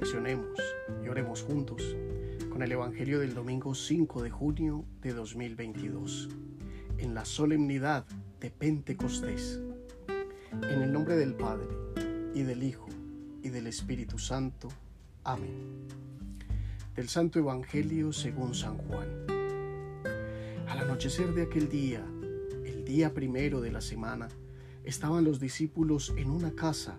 reflexionemos y oremos juntos con el Evangelio del domingo 5 de junio de 2022, en la solemnidad de Pentecostés. En el nombre del Padre, y del Hijo, y del Espíritu Santo. Amén. Del Santo Evangelio según San Juan. Al anochecer de aquel día, el día primero de la semana, estaban los discípulos en una casa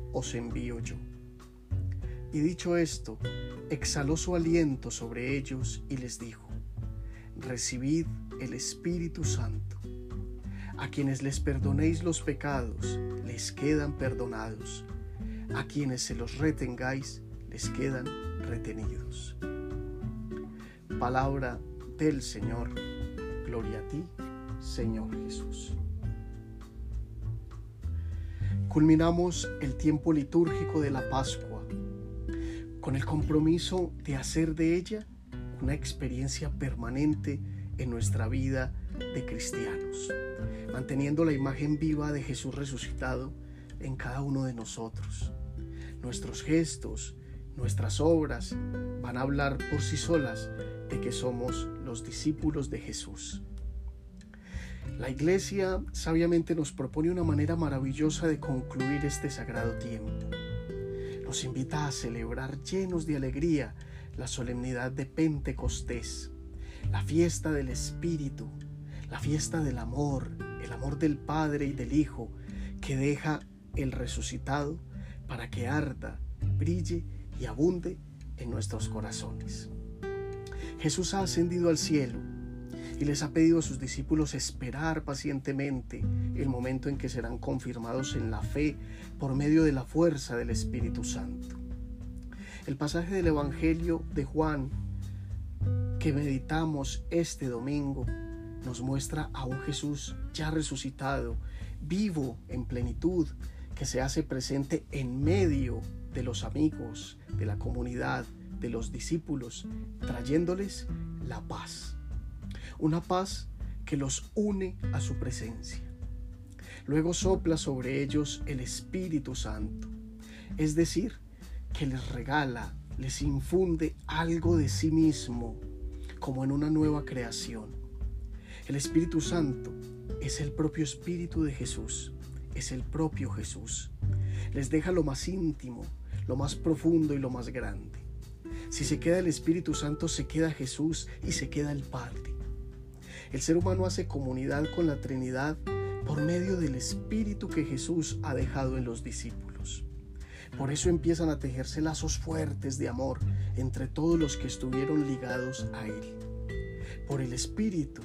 os envío yo. Y dicho esto, exhaló su aliento sobre ellos y les dijo, recibid el Espíritu Santo. A quienes les perdonéis los pecados, les quedan perdonados. A quienes se los retengáis, les quedan retenidos. Palabra del Señor. Gloria a ti, Señor Jesús. Culminamos el tiempo litúrgico de la Pascua con el compromiso de hacer de ella una experiencia permanente en nuestra vida de cristianos, manteniendo la imagen viva de Jesús resucitado en cada uno de nosotros. Nuestros gestos, nuestras obras van a hablar por sí solas de que somos los discípulos de Jesús. La iglesia sabiamente nos propone una manera maravillosa de concluir este sagrado tiempo. Nos invita a celebrar llenos de alegría la solemnidad de Pentecostés, la fiesta del Espíritu, la fiesta del amor, el amor del Padre y del Hijo, que deja el resucitado para que arda, brille y abunde en nuestros corazones. Jesús ha ascendido al cielo y les ha pedido a sus discípulos esperar pacientemente el momento en que serán confirmados en la fe por medio de la fuerza del Espíritu Santo. El pasaje del Evangelio de Juan que meditamos este domingo nos muestra a un Jesús ya resucitado, vivo en plenitud, que se hace presente en medio de los amigos, de la comunidad, de los discípulos, trayéndoles la paz una paz que los une a su presencia. Luego sopla sobre ellos el Espíritu Santo, es decir, que les regala, les infunde algo de sí mismo, como en una nueva creación. El Espíritu Santo es el propio Espíritu de Jesús, es el propio Jesús. Les deja lo más íntimo, lo más profundo y lo más grande. Si se queda el Espíritu Santo, se queda Jesús y se queda el Padre. El ser humano hace comunidad con la Trinidad por medio del Espíritu que Jesús ha dejado en los discípulos. Por eso empiezan a tejerse lazos fuertes de amor entre todos los que estuvieron ligados a Él. Por el Espíritu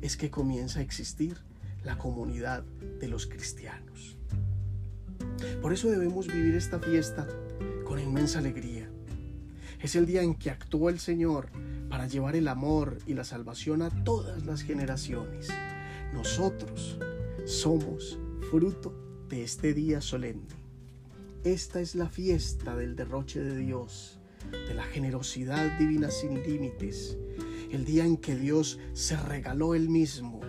es que comienza a existir la comunidad de los cristianos. Por eso debemos vivir esta fiesta con inmensa alegría. Es el día en que actúa el Señor para llevar el amor y la salvación a todas las generaciones. Nosotros somos fruto de este día solemne. Esta es la fiesta del derroche de Dios, de la generosidad divina sin límites, el día en que Dios se regaló él mismo,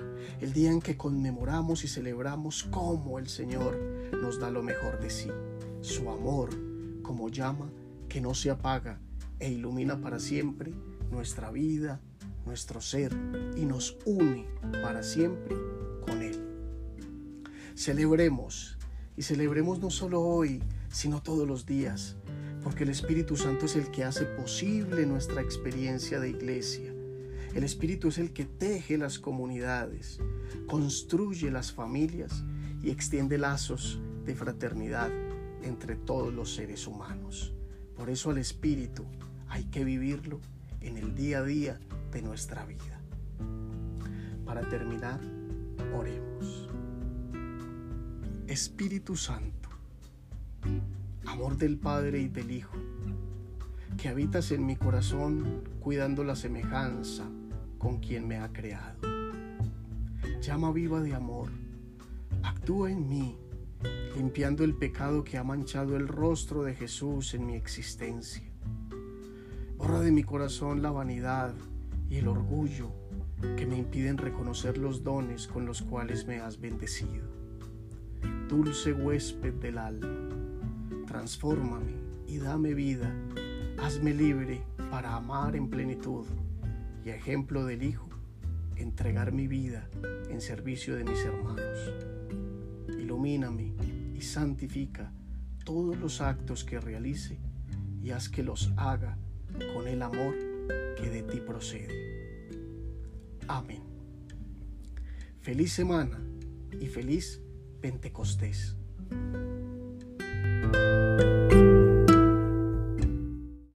el día en que conmemoramos y celebramos cómo el Señor nos da lo mejor de sí, su amor como llama que no se apaga e ilumina para siempre nuestra vida, nuestro ser y nos une para siempre con Él. Celebremos y celebremos no solo hoy, sino todos los días, porque el Espíritu Santo es el que hace posible nuestra experiencia de iglesia. El Espíritu es el que teje las comunidades, construye las familias y extiende lazos de fraternidad entre todos los seres humanos. Por eso al Espíritu hay que vivirlo en el día a día de nuestra vida. Para terminar, oremos. Espíritu Santo, amor del Padre y del Hijo, que habitas en mi corazón cuidando la semejanza con quien me ha creado. Llama viva de amor, actúa en mí, limpiando el pecado que ha manchado el rostro de Jesús en mi existencia. Borra de mi corazón la vanidad y el orgullo que me impiden reconocer los dones con los cuales me has bendecido. Dulce huésped del alma, transfórmame y dame vida, hazme libre para amar en plenitud y ejemplo del Hijo, entregar mi vida en servicio de mis hermanos. Ilumíname y santifica todos los actos que realice y haz que los haga con el amor que de ti procede. Amén. Feliz semana y feliz Pentecostés.